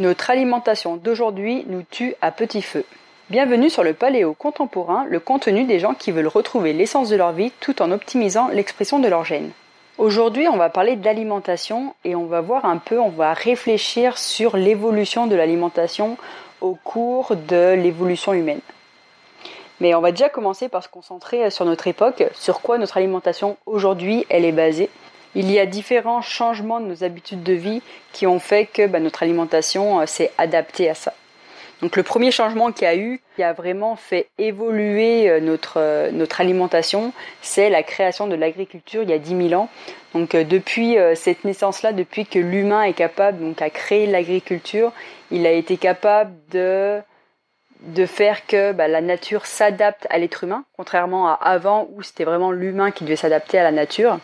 Notre alimentation d'aujourd'hui nous tue à petit feu. Bienvenue sur le Paléo contemporain, le contenu des gens qui veulent retrouver l'essence de leur vie tout en optimisant l'expression de leur gène. Aujourd'hui, on va parler d'alimentation et on va voir un peu, on va réfléchir sur l'évolution de l'alimentation au cours de l'évolution humaine. Mais on va déjà commencer par se concentrer sur notre époque, sur quoi notre alimentation aujourd'hui elle est basée il y a différents changements de nos habitudes de vie qui ont fait que bah, notre alimentation euh, s'est adaptée à ça. Donc le premier changement qu'il y a eu, qui a vraiment fait évoluer euh, notre, euh, notre alimentation, c'est la création de l'agriculture il y a 10 000 ans. Donc depuis cette naissance-là, depuis que l'humain est capable donc à créer l'agriculture, il a été capable de de faire que bah, la nature s'adapte à l'être humain, contrairement à avant où c'était vraiment l'humain qui devait s'adapter à la nature.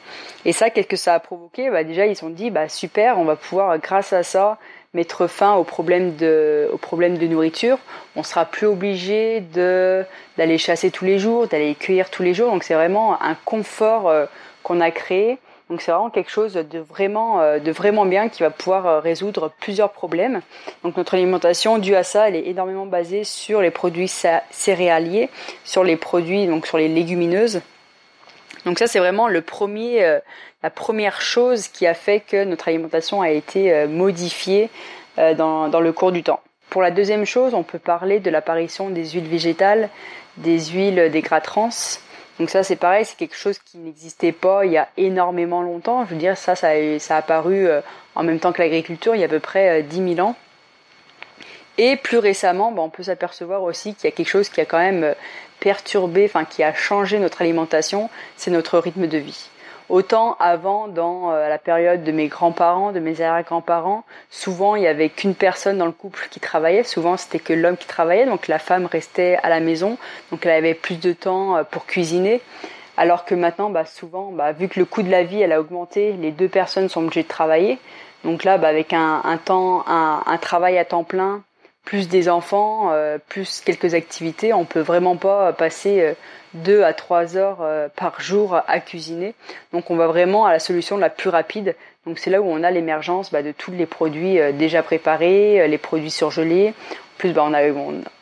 Et ça, qu'est-ce que ça a provoqué? Bah, Déjà, ils se sont dit, bah, super, on va pouvoir, grâce à ça, mettre fin aux problèmes de, problèmes de nourriture. On sera plus obligé d'aller chasser tous les jours, d'aller cueillir tous les jours. Donc c'est vraiment un confort euh, qu'on a créé donc c'est vraiment quelque chose de vraiment, euh, de vraiment bien qui va pouvoir euh, résoudre plusieurs problèmes. Donc notre alimentation, due à ça, elle est énormément basée sur les produits céréaliers, sur les produits, donc sur les légumineuses. Donc ça c'est vraiment le premier, euh, la première chose qui a fait que notre alimentation a été modifiée dans, dans le cours du temps. Pour la deuxième chose, on peut parler de l'apparition des huiles végétales, des huiles, des gras trans. Donc ça c'est pareil, c'est quelque chose qui n'existait pas il y a énormément longtemps. Je veux dire, ça, ça a, ça a apparu euh, en même temps que l'agriculture, il y a à peu près 10 euh, 000 ans. Et plus récemment, ben, on peut s'apercevoir aussi qu'il y a quelque chose qui a quand même euh, perturbé, enfin qui a changé notre alimentation, c'est notre rythme de vie. Autant avant, dans euh, la période de mes grands-parents, de mes arrière-grands-parents, souvent il y avait qu'une personne dans le couple qui travaillait. Souvent c'était que l'homme qui travaillait, donc la femme restait à la maison, donc elle avait plus de temps euh, pour cuisiner. Alors que maintenant, bah, souvent, bah, vu que le coût de la vie elle a augmenté, les deux personnes sont obligées de travailler. Donc là, bah, avec un, un temps, un, un, travail à temps plein, plus des enfants, euh, plus quelques activités, on peut vraiment pas passer deux à trois heures euh, par jour à cuisiner. Donc on va vraiment à la solution la plus rapide. Donc c'est là où on a l'émergence bah, de tous les produits euh, déjà préparés, euh, les produits surgelés. En plus, bah,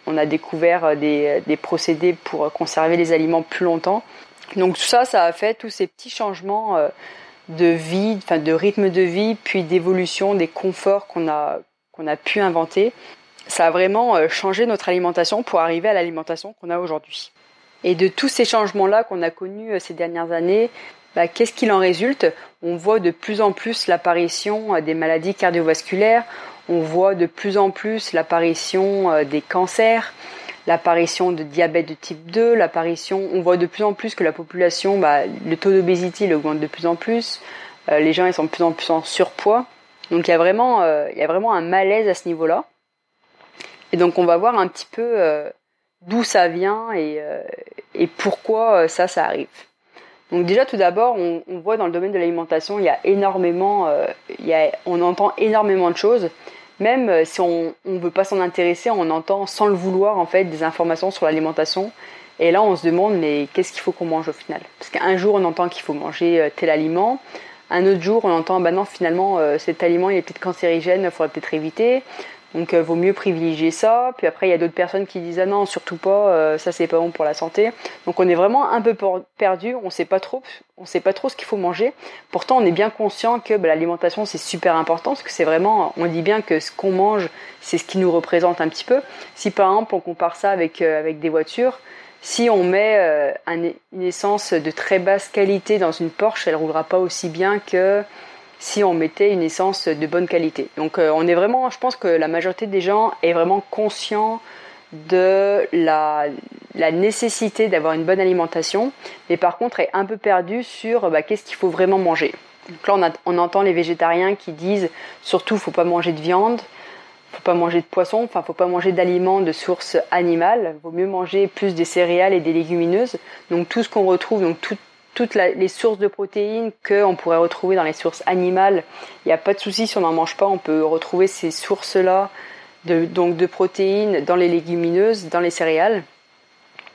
on, a, découvert des, procédés pour conserver les aliments plus longtemps. Donc tout ça, ça a fait tous ces petits changements de vie, enfin de rythme de vie, puis d'évolution des conforts qu'on a pu inventer. Ça a vraiment changé notre alimentation pour arriver à l'alimentation qu'on a aujourd'hui. Et de tous ces changements-là qu'on a connus euh, ces dernières années, bah, qu'est-ce qu'il en résulte? On voit de plus en plus l'apparition euh, des maladies cardiovasculaires, on voit de plus en plus l'apparition euh, des cancers, l'apparition de diabète de type 2, l'apparition, on voit de plus en plus que la population, bah, le taux d'obésité augmente de plus en plus, les gens ils sont de plus en plus en surpoids. Donc il y a vraiment, il y a vraiment un malaise à ce niveau-là. Et donc on va voir un petit peu d'où ça vient et, euh, pourquoi euh, ça, ça arrive. Donc déjà tout d'abord, on, voit dans le domaine de l'alimentation, il y a énormément, euh, on entend énormément de choses. Même si on ne veut pas s'en intéresser, on entend sans le vouloir en fait des informations sur l'alimentation. Et là, on se demande mais qu'est-ce qu'il faut qu'on mange au final? Parce qu'un jour, on entend qu'il faut manger tel aliment. Un autre jour, on entend bah non, finalement, cet aliment il est peut-être cancérigène, il faudrait peut-être éviter. Donc euh, vaut mieux privilégier ça. Puis après il y a d'autres personnes qui disent ah non surtout pas, euh, ça c'est pas bon pour la santé. Donc on est vraiment un peu perdu, on sait pas trop, on sait pas trop ce qu'il faut manger. Pourtant on est bien conscient que bah, l'alimentation c'est super important parce que c'est vraiment, on dit bien que ce qu'on mange c'est ce qui nous représente un petit peu. Si par exemple on compare ça avec euh, des voitures, si on met une essence de très basse qualité dans une Porsche, elle roulera pas aussi bien que si on mettait une essence de bonne qualité. Donc euh, on est vraiment, je pense que la majorité des gens est vraiment conscient de la, la nécessité d'avoir une bonne alimentation, mais par contre est un peu perdu sur bah, qu'est-ce qu'il faut vraiment manger. Donc là on, on, entend les végétariens qui disent surtout faut pas manger de viande, faut pas manger de poisson, enfin faut pas manger d'aliments de source animale, vaut mieux manger plus des céréales et des légumineuses. Donc tout ce qu'on retrouve, donc tout, toutes les sources de protéines qu'on pourrait retrouver dans les sources animales. Il n'y a pas de souci si on n'en mange pas, on peut retrouver ces sources-là de, donc de protéines dans les légumineuses, dans les céréales.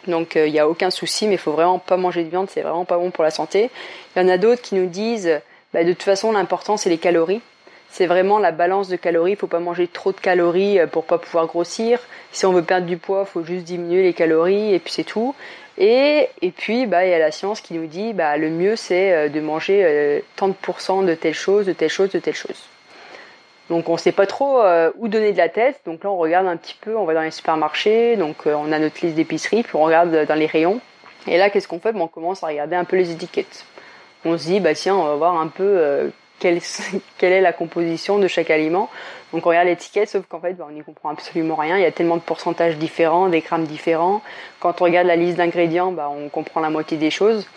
Donc euh, il n'y a aucun souci, mais il faut vraiment pas manger de viande, c'est vraiment pas bon pour la santé. Il y en a d'autres qui nous disent, bah, de toute façon l'important c'est les calories. c'est vraiment la balance de calories. Il faut pas manger trop de calories pour pas pouvoir grossir. Si on veut perdre du poids, faut juste diminuer les calories et puis c'est tout. Et, et puis, bah, il y a la science qui nous dit, bah, le mieux c'est de manger tant de pourcents de telle chose, de telle chose, de telle chose. Donc on sait pas trop euh, où donner de la tête. Donc là on regarde un petit peu, on va dans les supermarchés, donc euh, on a notre liste d'épicerie, puis on regarde dans les rayons. Et là qu'est-ce qu'on fait? On commence à regarder un peu les étiquettes. On se dit bah tiens on va voir un peu euh, quelle, est la composition de chaque aliment. Donc on regarde l'étiquette, sauf qu'en fait ben, on n'y comprend absolument rien. Il y a tellement de pourcentages différents, des grammes différents. Quand on regarde la liste d'ingrédients, ben, on comprend la moitié des choses.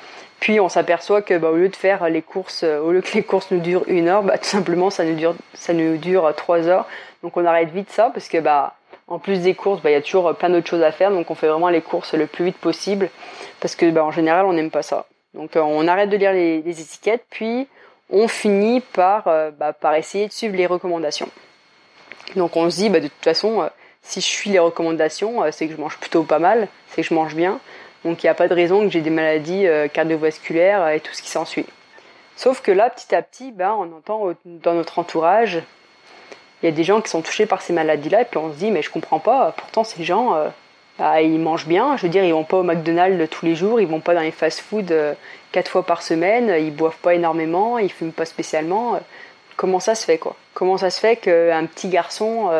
Puis on s'aperçoit que bah, au lieu de faire les courses, euh, au lieu que les courses nous durent une heure, bah, tout simplement ça nous dure ça nous dure trois heures. Donc on arrête vite ça parce que bah en plus des courses, bah, il y a toujours plein d'autres choses à faire. Donc on fait vraiment les courses le plus vite possible parce que bah, en général on n'aime pas ça. Donc euh, on arrête de lire les, étiquettes, puis on finit par euh, bah, par essayer de suivre les recommandations. Donc on se dit bah, de toute façon si je suis les recommandations, c'est que je mange plutôt pas mal, c'est que je mange bien. Donc il n'y a pas de raison que j'ai des maladies euh, cardiovasculaires et tout ce qui s'ensuit. Sauf que là, petit à petit, ben, on entend dans notre entourage, il y a des gens qui sont touchés par ces maladies-là, et puis on se dit, mais je comprends pas, pourtant ces gens, euh, bah, ils mangent bien, je veux dire, ils vont pas au McDonald's tous les jours, ils vont pas dans les fast-food euh, quatre fois par semaine, ils boivent pas énormément, ils fument pas spécialement. comment ça se fait, quoi? Comment ça se fait qu'un petit garçon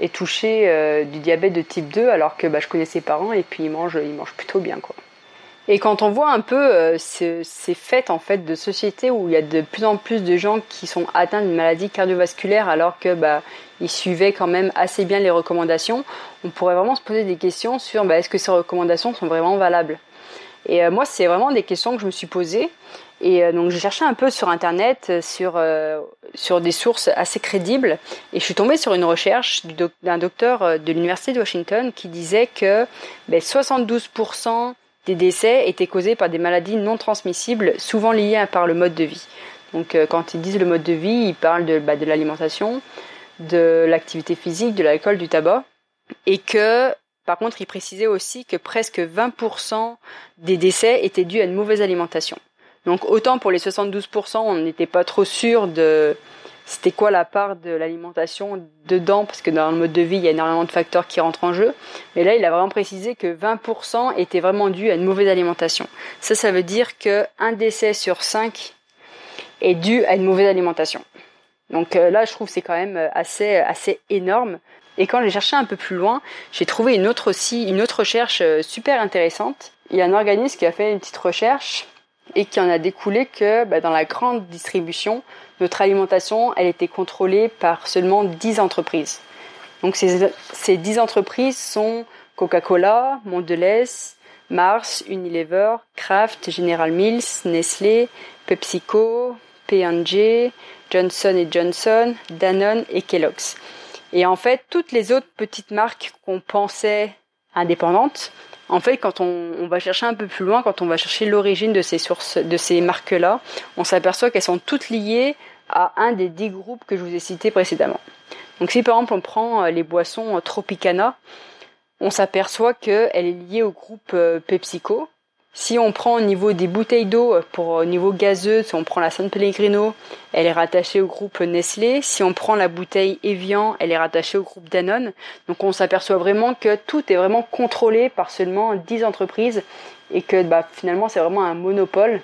est touché euh, du diabète de type 2 alors que bah, je connais ses parents et puis il mange, il mange plutôt bien quoi? Et quand on voit un peu euh, ces, ces fêtes en fait de société où il y a de plus en plus de gens qui sont atteints d'une maladie cardiovasculaire alors que bah, ils suivaient quand même assez bien les recommandations, on pourrait vraiment se poser des questions sur bah, est-ce que ces recommandations sont vraiment valables? Et euh, moi, c'est vraiment des questions que je me suis posées. Et euh, donc j'ai cherché un peu sur internet, sur sur des sources assez crédibles, et je suis tombée sur une recherche d'un docteur de l'université de Washington qui disait que ben, 72% des décès étaient causés par des maladies non transmissibles, souvent liées par le mode de vie. Donc quand ils disent le mode de vie, ils parlent de, bah, de l'alimentation, de l'activité physique, de l'alcool, du tabac, et que par contre, ils précisaient aussi que presque 20% des décès étaient dus à une mauvaise alimentation. Donc autant pour les 72%, on n'était pas trop sûr de c'était quoi la part de l'alimentation dedans, parce que dans le mode de vie, il y a énormément de facteurs qui rentrent en jeu. Mais là, il a vraiment précisé que 20% était vraiment dû à une mauvaise alimentation. Ça, ça veut dire que un décès sur 5 est dû à une mauvaise alimentation. Donc euh, là, je trouve c'est quand même euh, assez assez énorme. Et quand j'ai cherché un peu plus loin, j'ai trouvé une autre aussi, une autre recherche euh, super intéressante. Il y a un organisme qui a fait une petite recherche et qui en a découlé que bah, dans la grande distribution, notre alimentation, elle était contrôlée par seulement 10 entreprises. Donc ces, ces 10 entreprises sont Coca-Cola, Mondelez, Mars, Unilever, Kraft, General Mills, Nestlé, PepsiCo, P&G, Johnson Johnson, Danone et Kellogg's. Et en fait, toutes les autres petites marques qu'on pensait indépendantes, en fait, quand on, va chercher un peu plus loin, quand on va chercher l'origine de ces sources, de ces marques-là, on s'aperçoit qu'elles sont toutes liées à un des dix groupes que je vous ai cités précédemment. Donc, si par exemple on prend euh, les boissons euh, Tropicana, on s'aperçoit qu'elle est liée au groupe euh, PepsiCo, si on prend au niveau des bouteilles d'eau, pour au niveau gazeux, si on prend la San Pellegrino, elle est rattachée au groupe Nestlé. Si on prend la bouteille Evian, elle est rattachée au groupe Danone. Donc on s'aperçoit vraiment que tout est vraiment contrôlé par seulement 10 entreprises et que bah, finalement c'est vraiment un monopole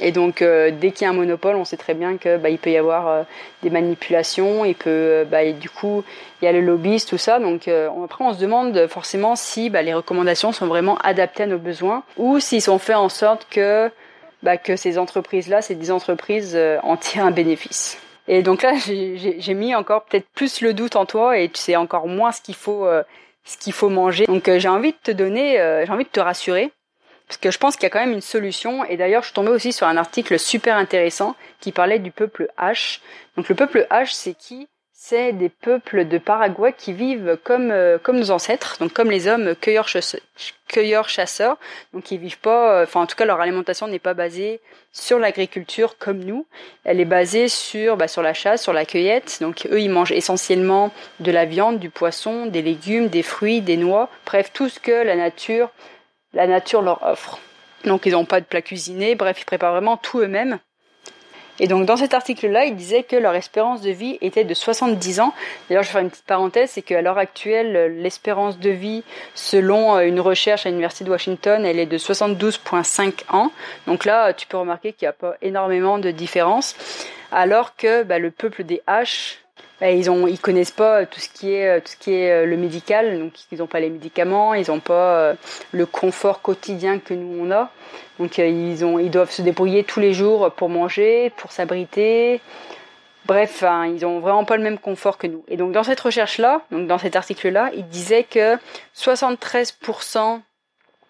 et donc, euh, dès qu'il y a un monopole, on sait très bien que bah, il peut y avoir euh, des manipulations, et peut, euh, bah, et du coup, il y a le lobbyiste, tout ça. Donc, après, on se demande forcément si bah, les recommandations sont vraiment adaptées à nos besoins, ou s'ils sont faits en sorte que bah, que ces entreprises-là, ces 10 entreprises, en tirent un bénéfice. Et donc là, j'ai mis encore peut-être plus le doute en toi, et tu sais encore moins ce qu'il faut, ce qu'il faut manger. Donc, j'ai envie de te donner, j'ai envie de te rassurer parce que je pense qu'il y a quand même une solution. Et d'ailleurs, je suis tombée aussi sur un article super intéressant qui parlait du peuple H. Donc le peuple H, c'est qui? C'est des peuples de Paraguay qui vivent comme euh, comme nos ancêtres, donc comme les hommes cueilleurs chasseurs. Donc ils vivent pas, euh, enfin en tout cas leur alimentation n'est pas basée sur l'agriculture comme nous. Elle est basée sur bah, sur la chasse, sur la cueillette. Donc eux ils mangent essentiellement de la viande, du poisson, des légumes, des fruits, des noix, bref tout ce que la nature la nature leur offre. Donc ils n'ont pas de plat cuisiné, bref, ils préparent vraiment tout eux-mêmes. Et donc dans cet article-là, il disait que leur espérance de vie était de 70 ans. D'ailleurs, je vais faire une petite parenthèse, c'est qu'à l'heure actuelle, l'espérance de vie, selon une recherche à l'Université de Washington, elle est de 72,5 ans. Donc là, tu peux remarquer qu'il n'y a pas énormément de différence. Alors que bah, le peuple des H, ils ont ils connaissent pas tout ce qui est tout ce qui est euh, le médical donc ils n'ont pas les médicaments ils n'ont pas euh, le confort quotidien que nous on a. Donc euh, ils ont ils doivent se débrouiller tous les jours pour manger pour s'abriter. Bref ils ont vraiment pas le même confort que nous. Et donc dans cette recherche là donc dans cet article là il disait que 73%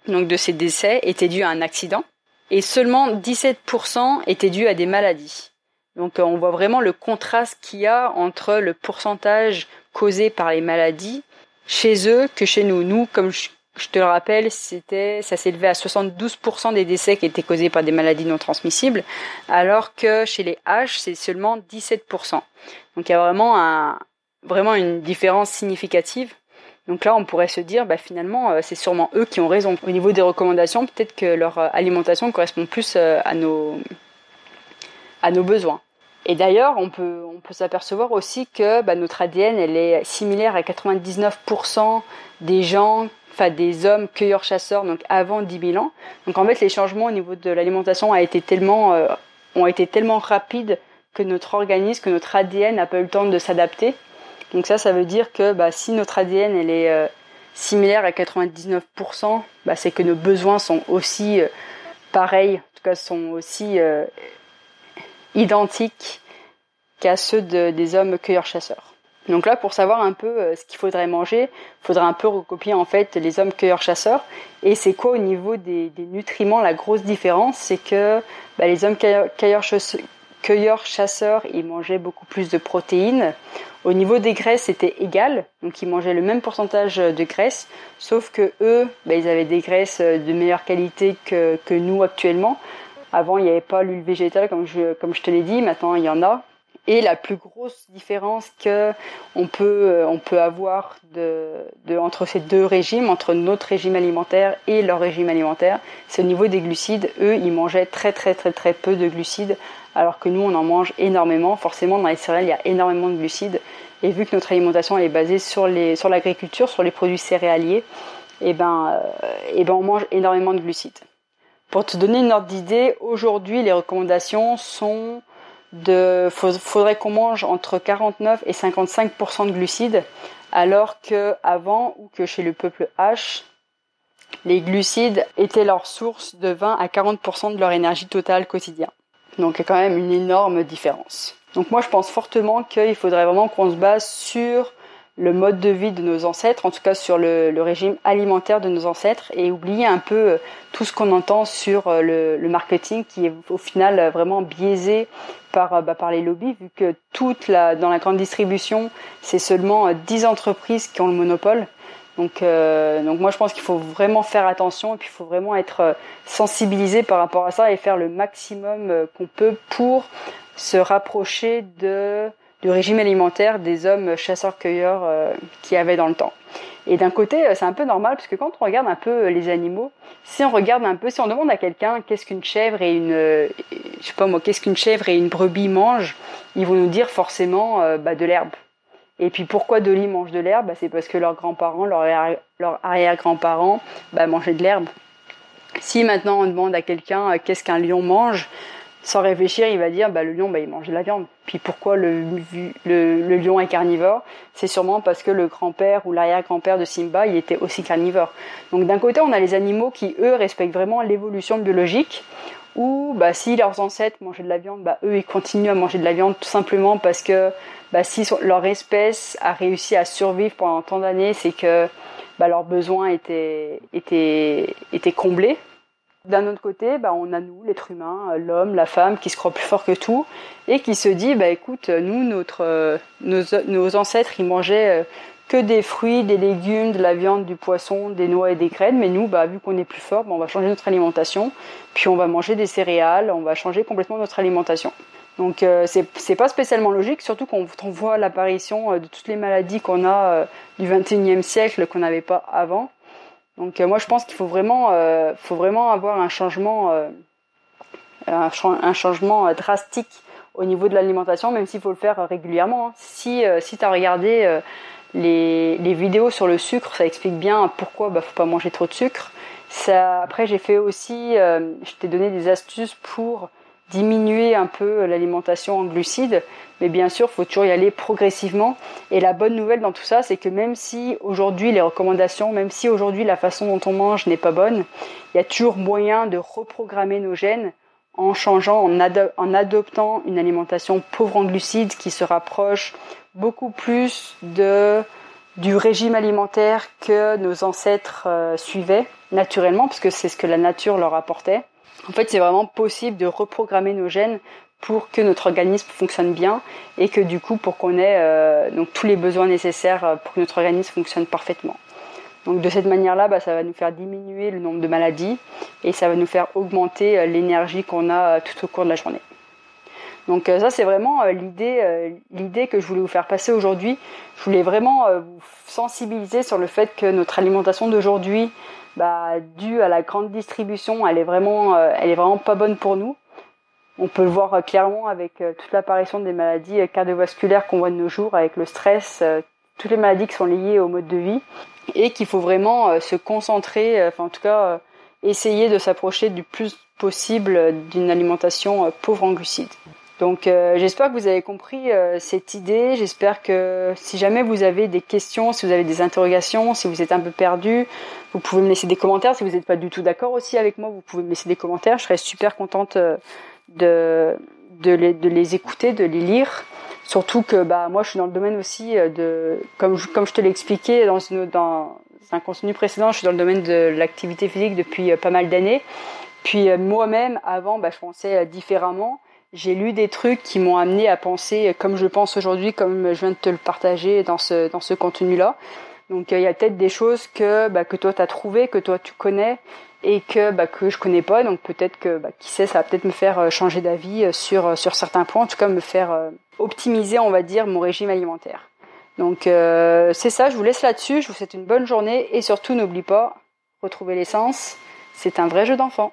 donc de ces décès étaient dus à un accident et seulement 17% étaient dus à des maladies donc euh, on voit vraiment le contraste qu'il y a entre le pourcentage causé par les maladies chez eux que chez nous. Nous, comme je, te le rappelle, c'était ça s'élevait à 72% des décès qui étaient causés par des maladies non transmissibles, alors que chez les H, c'est seulement 17%. Donc il y a vraiment un vraiment une différence significative. Donc là, on pourrait se dire, bah, finalement, euh, c'est sûrement eux qui ont raison. Au niveau des recommandations, peut-être que leur euh, alimentation correspond plus à nos à nos besoins. Et d'ailleurs, on peut, s'apercevoir aussi que bah, notre ADN, elle est similaire à 99% des gens, enfin des hommes cueilleurs-chasseurs, donc avant 10 000 ans. Donc en fait, les changements au niveau de l'alimentation tellement, euh, ont été tellement rapides que notre organisme, que notre ADN n'a pas eu le temps de s'adapter. Donc ça, ça veut dire que bah, si notre ADN, elle est euh, similaire à 99%, bah, c'est que nos besoins sont aussi euh, pareils, en tout cas sont aussi identiques qu'à ceux des hommes cueilleurs-chasseurs. Donc là, pour savoir un peu euh, ce qu'il faudrait manger, il faudrait un peu recopier en fait les hommes cueilleurs-chasseurs. Et c'est quoi au niveau des, nutriments la grosse différence? C'est que bah, les hommes cueilleurs-chasseurs, ils mangeaient beaucoup plus de protéines. Au niveau des graisses, c'était égal, donc ils mangeaient le même pourcentage de graisses, sauf que eux, bah, ils avaient des graisses de meilleure qualité que, que nous actuellement. Avant, il n'y avait pas l'huile végétale, comme je, comme je te l'ai dit. Maintenant, il y en a. Et la plus grosse différence que on peut, euh, on peut avoir de, de, entre ces deux régimes, entre notre régime alimentaire et leur régime alimentaire, c'est au niveau des glucides. Eux, ils mangeaient très très très très peu de glucides, alors que nous, on en mange énormément. Forcément, dans les céréales, il y a énormément de glucides. Et vu que notre alimentation est basée sur les, sur l'agriculture, sur les produits céréaliers, et eh ben, euh, eh ben, on mange énormément de glucides. Pour te donner une ordre d'idée, aujourd'hui, les recommandations sont de, faudrait qu'on mange entre 49 et 55% de glucides, alors que avant ou que chez le peuple H, les glucides étaient leur source de 20 à 40 de leur énergie totale quotidienne. Donc il y a quand même une énorme différence. Donc moi je pense fortement qu'il faudrait vraiment qu'on se base sur le mode de vie de nos ancêtres, en tout cas sur le, régime alimentaire de nos ancêtres, et oublier un peu euh, tout ce qu'on entend sur euh, le, marketing qui est au final euh, vraiment biaisé par, bah, par les lobbies, vu que toute la, dans la grande distribution, c'est seulement 10 entreprises qui ont le monopole. Donc, donc moi je pense qu'il faut vraiment faire attention et puis il faut vraiment être sensibilisé par rapport à ça et faire le maximum qu'on peut pour se rapprocher de du régime alimentaire des hommes chasseurs-cueilleurs euh, qui avaient dans le temps. Et d'un côté, euh, c'est un peu normal parce que quand on regarde un peu euh, les animaux, si on regarde un peu, si on demande à quelqu'un qu'est-ce qu'une chèvre et une, je sais pas moi, qu'est-ce qu'une chèvre et une brebis mangent, ils vont nous dire forcément bah, de l'herbe. Et puis pourquoi lit mange de l'herbe? Bah, C'est parce que leurs grands-parents, leurs arrière-grands-parents bah, mangeaient de l'herbe. Si maintenant on demande à quelqu'un qu'est-ce qu'un lion mange, sans réfléchir, il va dire bah, le lion, bah, il mange de la viande. Puis pourquoi le, lion est carnivore? C'est sûrement parce que le grand-père ou l'arrière-grand-père de Simba, il était aussi carnivore. Donc d'un côté, on a les animaux qui, eux, respectent vraiment l'évolution biologique, ou bah, si leurs ancêtres mangeaient de la viande, bah, eux, ils continuent à manger de la viande tout simplement parce que bah, si leur espèce a réussi à survivre pendant tant d'années, c'est que bah, leurs besoins étaient, étaient, étaient comblés d'un autre côté, bah, on a nous, l'être humain, euh, l'homme, la femme, qui se croit plus fort que tout, et qui se dit, bah écoute, nous, notre, euh, nos, ancêtres, ils mangeaient euh, que des fruits, des légumes, de la viande, du poisson, des noix et des graines, mais nous, bah, vu qu'on est plus fort, on va changer notre alimentation, puis on va manger des céréales, on va changer complètement notre alimentation. Donc c'est pas spécialement logique, surtout quand on voit l'apparition de toutes les maladies qu'on a du 21e siècle qu'on n'avait pas avant. Donc euh, moi je pense qu'il faut vraiment, euh, faut vraiment avoir un changement, euh, un, changement drastique au niveau de l'alimentation, même s'il faut le faire régulièrement. Hein. Si, si tu as regardé les, les, vidéos sur le sucre, ça explique bien pourquoi bah, faut pas manger trop de sucre. Ça, après, j'ai fait aussi, je t'ai donné des astuces pour diminuer un peu l'alimentation en glucides, mais bien sûr, il faut toujours y aller progressivement. Et la bonne nouvelle dans tout ça, c'est que même si aujourd'hui les recommandations, même si aujourd'hui la façon dont on mange n'est pas bonne, il y a toujours moyen de reprogrammer nos gènes en changeant, en, adoptant une alimentation pauvre en glucides qui se rapproche beaucoup plus de du régime alimentaire que nos ancêtres euh, suivaient naturellement, parce que c'est ce que la nature leur apportait. En fait, c'est vraiment possible de reprogrammer nos gènes pour que notre organisme fonctionne bien et que du coup pour qu'on ait euh, donc tous les besoins nécessaires euh, pour que notre organisme fonctionne parfaitement. Donc de cette manière-là, bah, ça va nous faire diminuer le nombre de maladies et ça va nous faire augmenter euh, l'énergie qu'on a tout au cours de la journée. Donc ça c'est vraiment l'idée l'idée que je voulais vous faire passer aujourd'hui. Je voulais vraiment vous sensibiliser sur le fait que notre alimentation d'aujourd'hui bah, due à la grande distribution, elle est vraiment, euh, elle est vraiment pas bonne pour nous. On peut le voir euh, clairement avec euh, toute l'apparition des maladies cardiovasculaires qu'on voit de nos jours, avec le stress, toutes les maladies qui sont liées au mode de vie, et qu'il faut vraiment se concentrer, enfin en tout cas essayer de s'approcher du plus possible d'une alimentation pauvre en glucides. Donc euh, j'espère que vous avez compris euh, cette idée. J'espère que si jamais vous avez des questions, si vous avez des interrogations, si vous êtes un peu perdu, vous pouvez me laisser des commentaires. Si vous n'êtes pas du tout d'accord aussi avec moi, vous pouvez me laisser des commentaires. Je serais super contente euh, de, de, les, de les écouter, de les lire. Surtout que bah moi je suis dans le domaine aussi de comme je, comme je te l'ai expliqué dans, une, dans un contenu précédent, je suis dans le domaine de l'activité physique depuis pas mal d'années. Puis moi-même avant bah, je pensais différemment j'ai lu des trucs qui m'ont amené à penser comme je pense aujourd'hui, comme je viens de te le partager dans ce, dans ce contenu-là. Donc il y a peut-être des choses que, bah, que toi tu as trouvé, que toi tu connais et que, bah, que je connais pas. Donc peut-être que, bah, qui sait, ça va peut-être me faire euh, changer d'avis euh, sur, euh, sur certains points, en tout cas me faire optimiser, on va dire, mon régime alimentaire. Donc c'est ça, je vous laisse là-dessus, je vous souhaite une bonne journée et surtout n'oublie pas, retrouver l'essence, c'est un vrai jeu d'enfant.